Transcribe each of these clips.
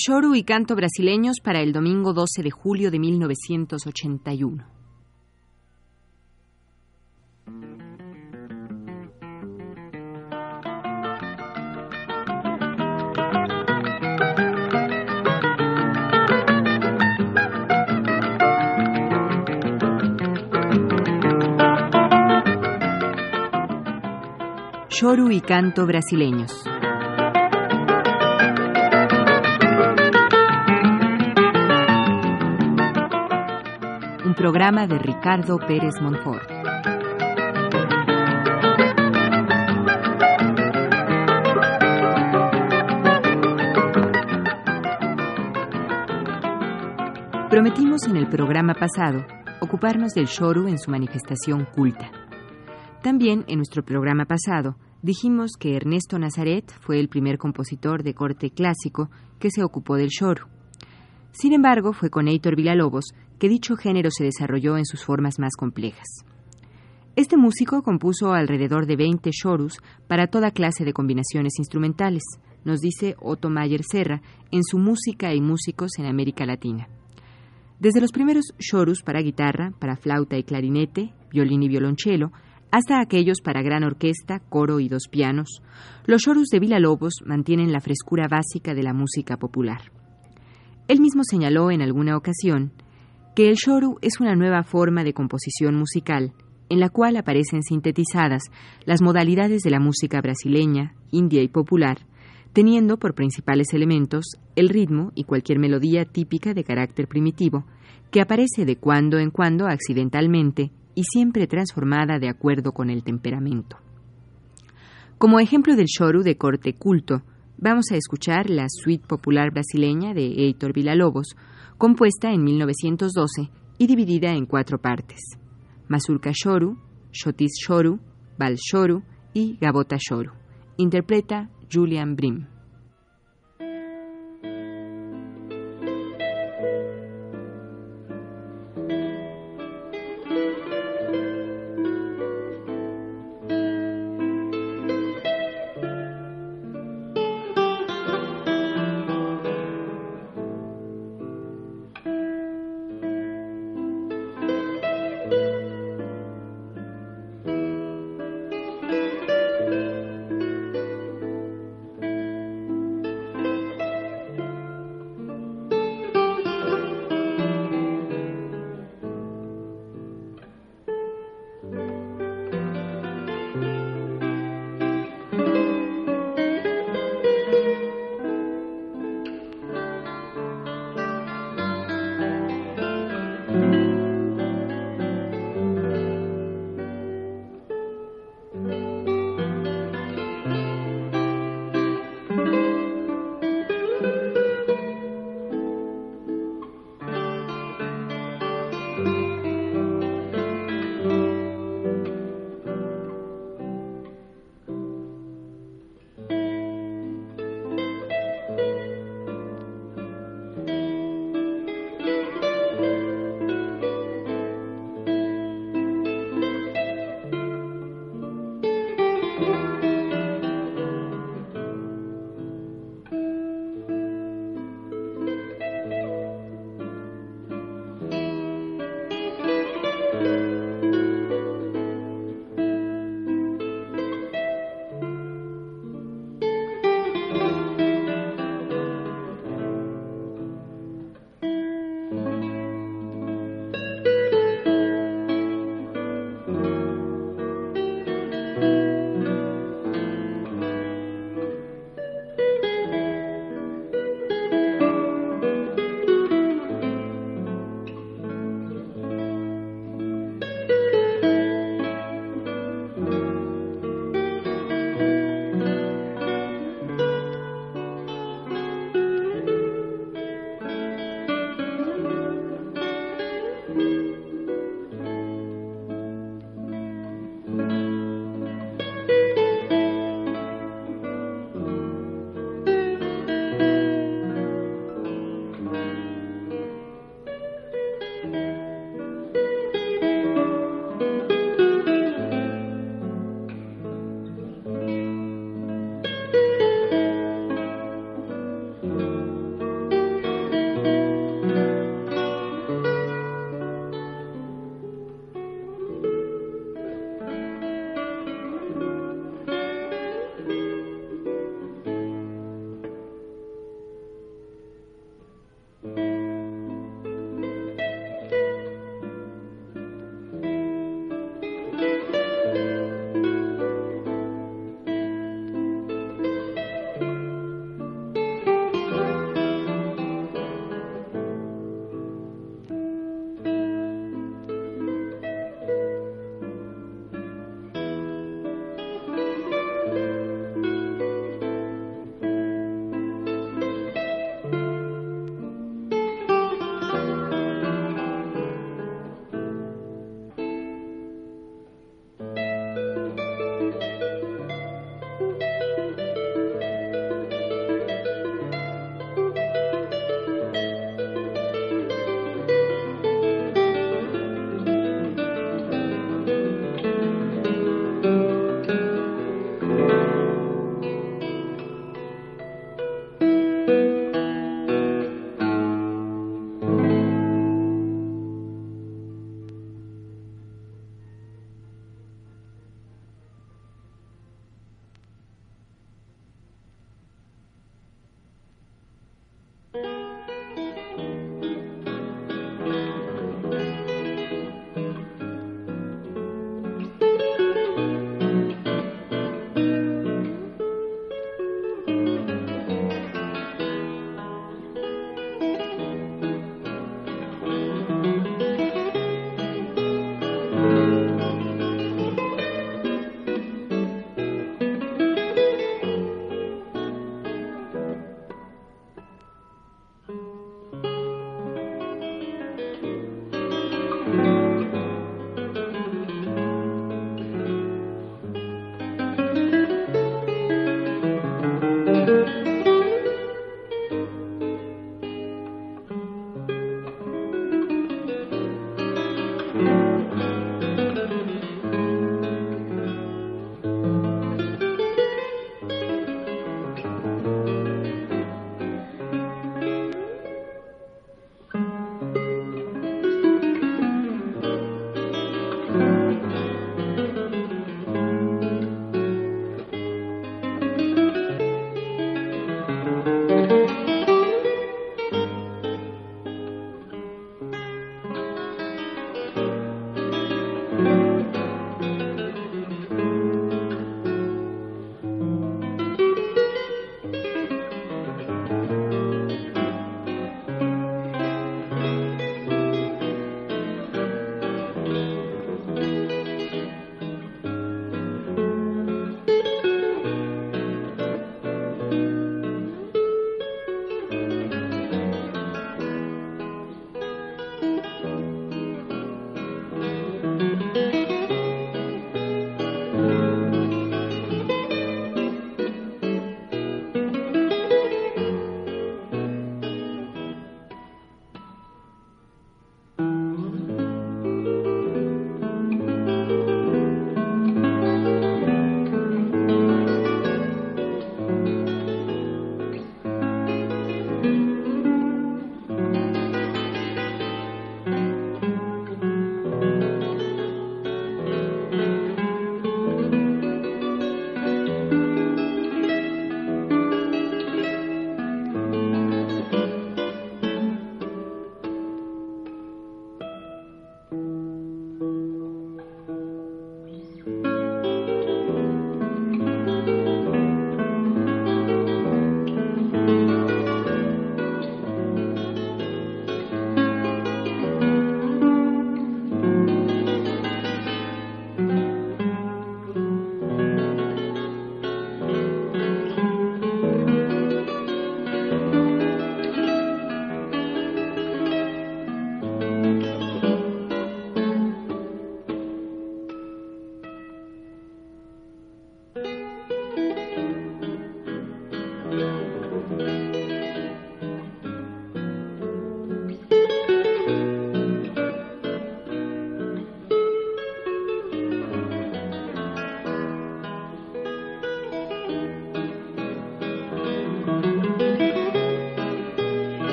Choro y canto brasileños para el domingo 12 de julio de 1981. Choro y canto brasileños. Programa de Ricardo Pérez Monfort. Prometimos en el programa pasado ocuparnos del shoru en su manifestación culta. También en nuestro programa pasado dijimos que Ernesto Nazaret fue el primer compositor de corte clásico que se ocupó del shoru. Sin embargo, fue con Heitor Villalobos que dicho género se desarrolló en sus formas más complejas. Este músico compuso alrededor de 20 chorus para toda clase de combinaciones instrumentales, nos dice Otto Mayer Serra en su Música y Músicos en América Latina. Desde los primeros chorus para guitarra, para flauta y clarinete, violín y violonchelo, hasta aquellos para gran orquesta, coro y dos pianos, los chorus de Villa Lobos mantienen la frescura básica de la música popular. Él mismo señaló en alguna ocasión que el shoru es una nueva forma de composición musical en la cual aparecen sintetizadas las modalidades de la música brasileña, india y popular, teniendo por principales elementos el ritmo y cualquier melodía típica de carácter primitivo, que aparece de cuando en cuando accidentalmente y siempre transformada de acuerdo con el temperamento. Como ejemplo del shoru de corte culto, vamos a escuchar la suite popular brasileña de Heitor Villalobos, compuesta en 1912 y dividida en cuatro partes: Mazurka Shoru, Shotis Shoru, Bal Shoru y Gabota Shoru. Interpreta Julian Brim.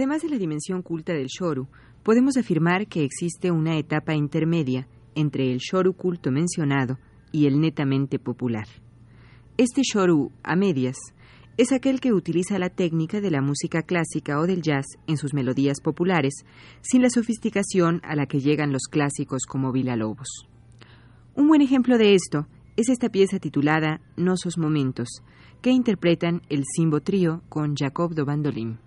Además de la dimensión culta del shoru, podemos afirmar que existe una etapa intermedia entre el shoru culto mencionado y el netamente popular. Este shoru a medias es aquel que utiliza la técnica de la música clásica o del jazz en sus melodías populares, sin la sofisticación a la que llegan los clásicos como Lobos. Un buen ejemplo de esto es esta pieza titulada Nosos Momentos, que interpretan el Simbo Trío con Jacob do Bandolim.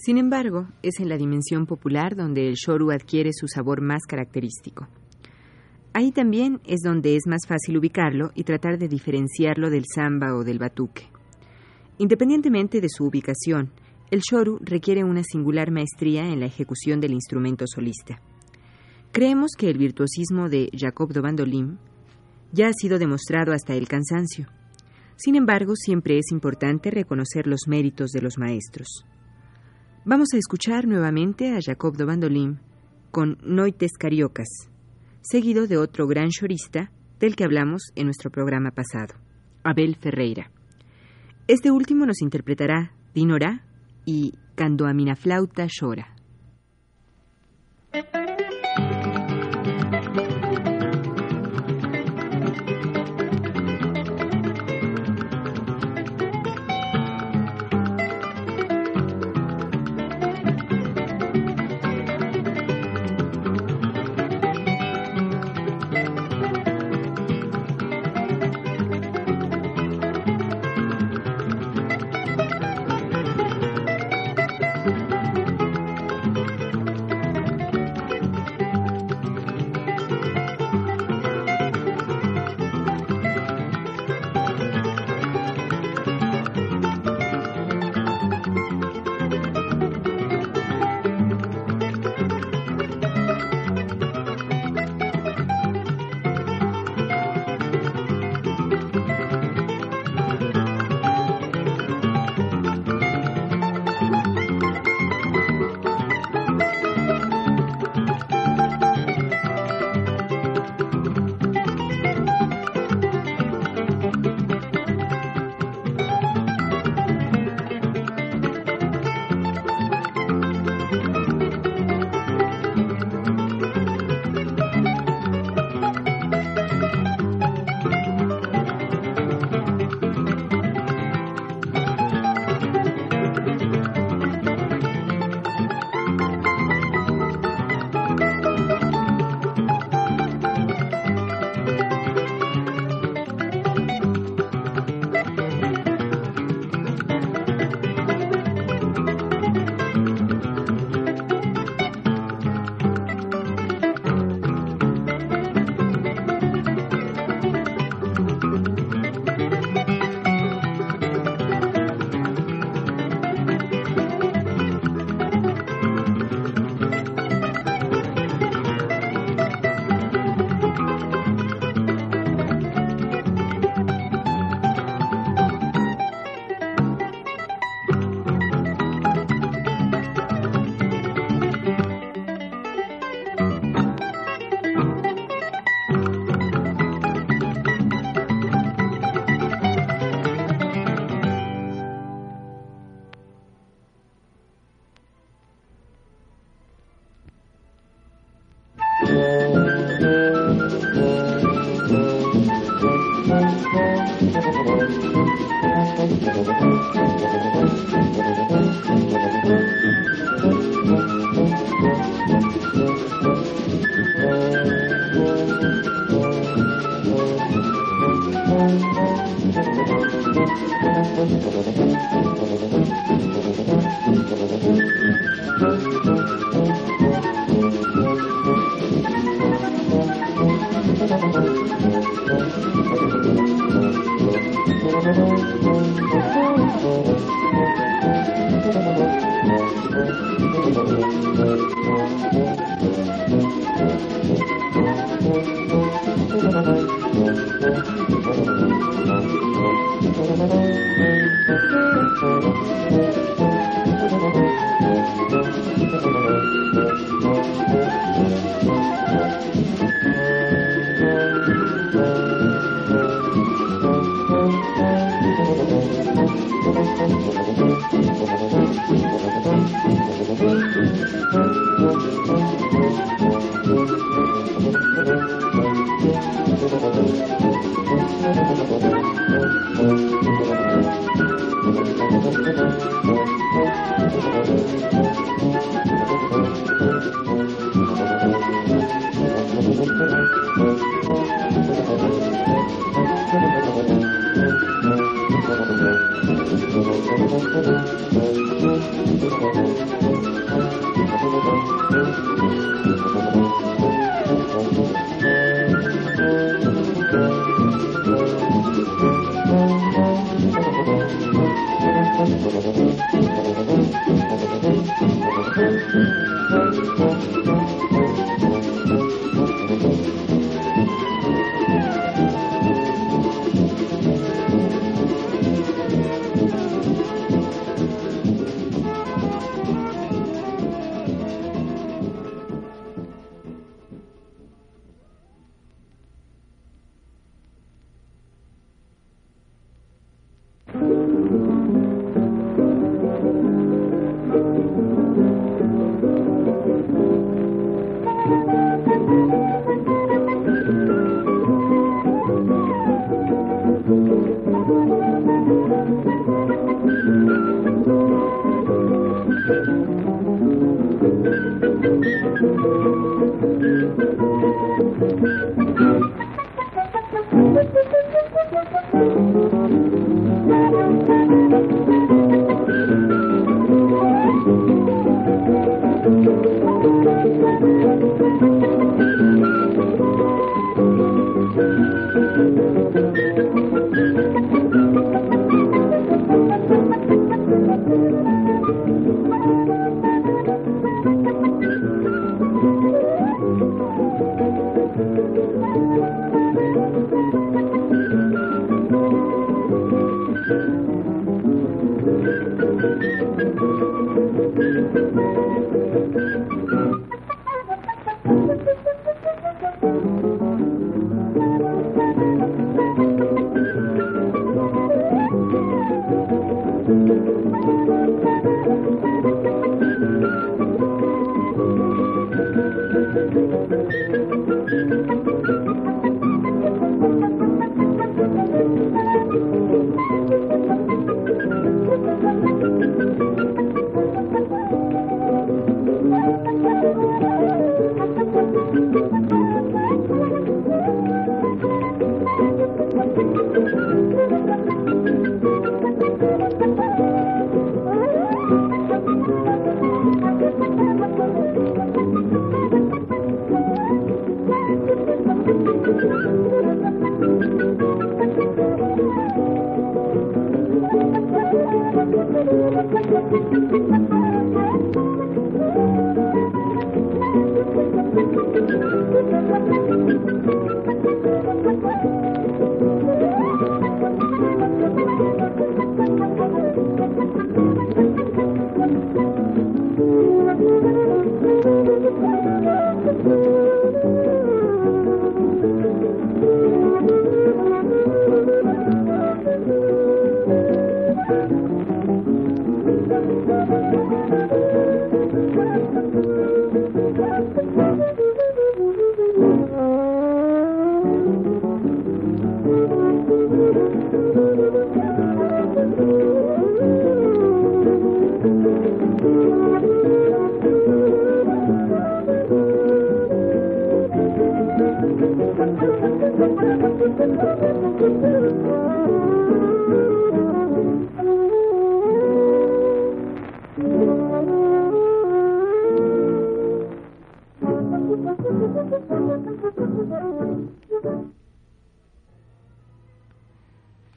Sin embargo, es en la dimensión popular donde el shoru adquiere su sabor más característico. Ahí también es donde es más fácil ubicarlo y tratar de diferenciarlo del samba o del batuque. Independientemente de su ubicación, el shoru requiere una singular maestría en la ejecución del instrumento solista. Creemos que el virtuosismo de Jacob de Bandolim ya ha sido demostrado hasta el cansancio. Sin embargo, siempre es importante reconocer los méritos de los maestros. Vamos a escuchar nuevamente a Jacob de Bandolim con Noites Cariocas, seguido de otro gran chorista del que hablamos en nuestro programa pasado, Abel Ferreira. Este último nos interpretará Dinora y Cando a Flauta Llora.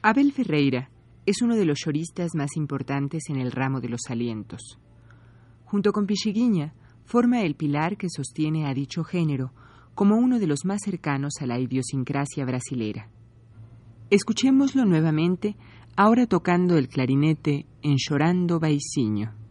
Abel Ferreira es uno de los choristas más importantes en el ramo de los alientos. Junto con Pichiguiña, forma el pilar que sostiene a dicho género como uno de los más cercanos a la idiosincrasia brasilera. Escuchémoslo nuevamente, ahora tocando el clarinete en Chorando Baiciño.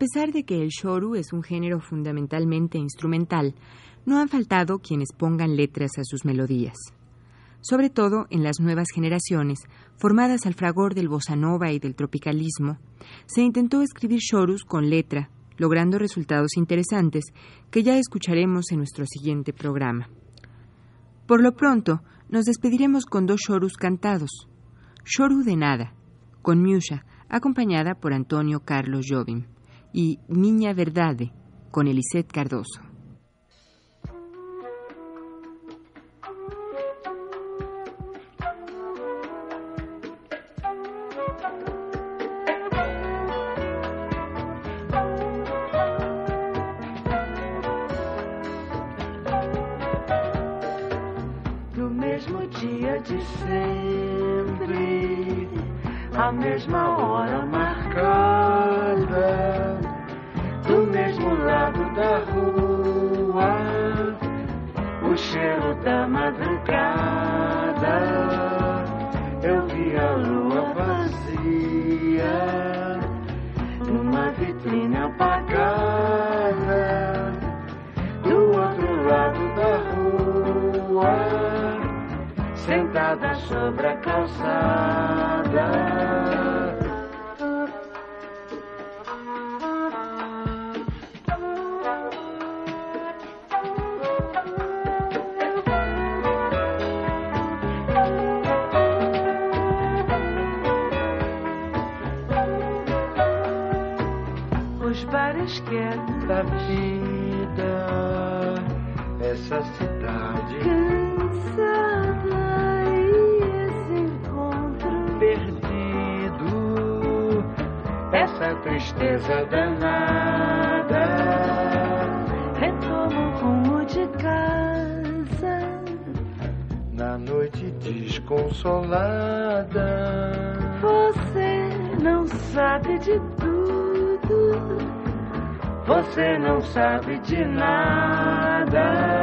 Pesar de que el shoru es un género fundamentalmente instrumental, no han faltado quienes pongan letras a sus melodías. Sobre todo en las nuevas generaciones, formadas al fragor del bossa nova y del tropicalismo, se intentó escribir shorus con letra, logrando resultados interesantes que ya escucharemos en nuestro siguiente programa. Por lo pronto, nos despediremos con dos shorus cantados. Shoru de Nada, con Miusha, acompañada por Antonio Carlos Jobim, y Miña Verdade, con Elisette Cardoso. sobre a calçada. Tristeza danada. Retomo o rumo de casa na noite desconsolada. Você não sabe de tudo você não sabe de nada.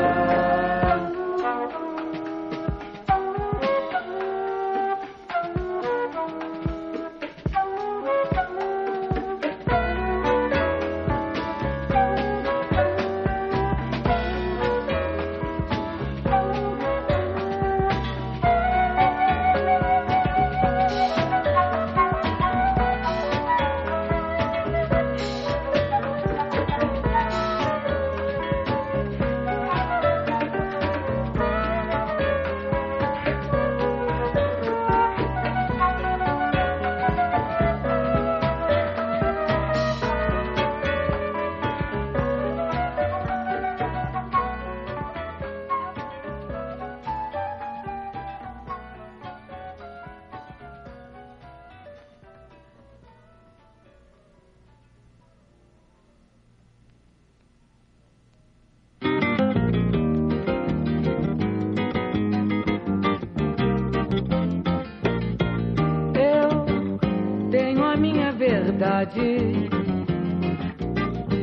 Verdade,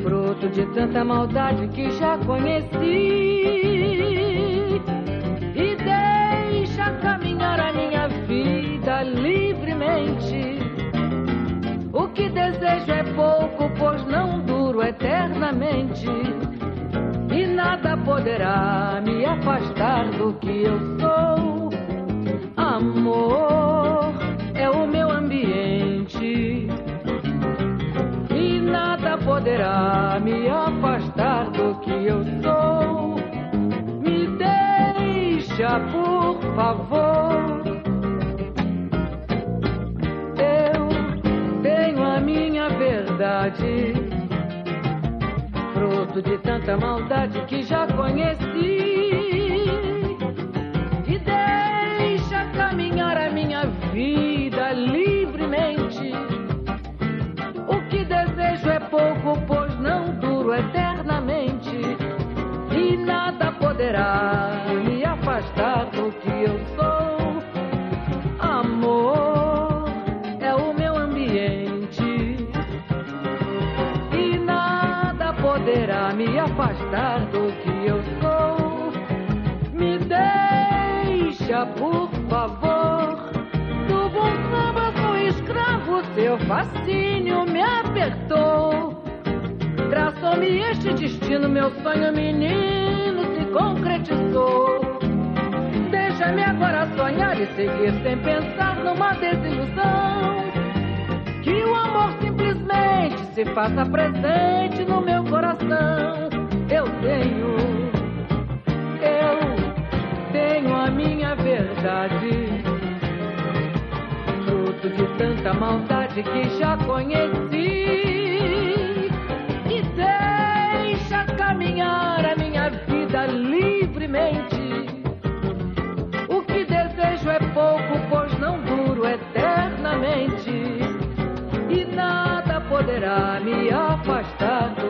fruto de tanta maldade que já conheci. E deixa caminhar a minha vida livremente. O que desejo é pouco, pois não duro eternamente. E nada poderá me afastar do que eu fruto de tanta maldade que já conheci. E deixa caminhar a minha vida livremente desejo é pouco, pois não duro eternamente. E nada poderá me afastar do que eu sou. Por favor, do bom samba sou escravo, seu fascínio me apertou. Traçou-me este destino, meu sonho menino se concretizou. Deixa-me agora sonhar e seguir sem pensar numa desilusão. Que o amor simplesmente se faça presente no meu coração. Eu tenho, tenho a minha verdade. Fruto de tanta maldade que já conheci. E deixa caminhar a minha vida livremente. O que desejo é pouco, pois não duro eternamente. E nada poderá me afastar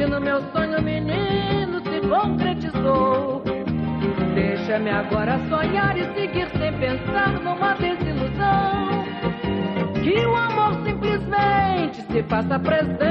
destino, meu sonho menino se concretizou. Deixa-me agora sonhar e seguir sem pensar numa desilusão. Que o amor simplesmente se faça presente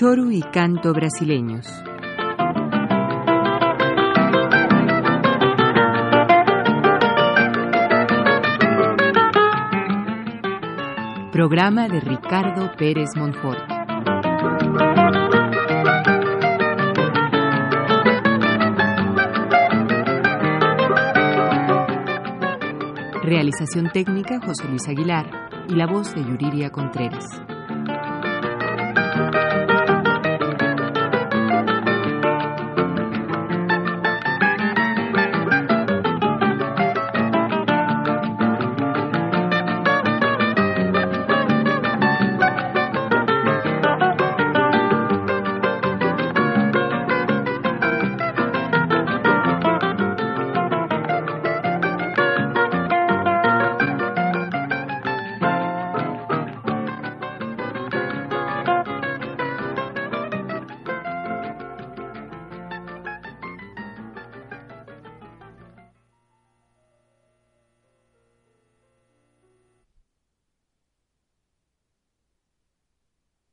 Choro y canto brasileños. Programa de Ricardo Pérez Monfort. Realización técnica José Luis Aguilar y la voz de Yuriria Contreras.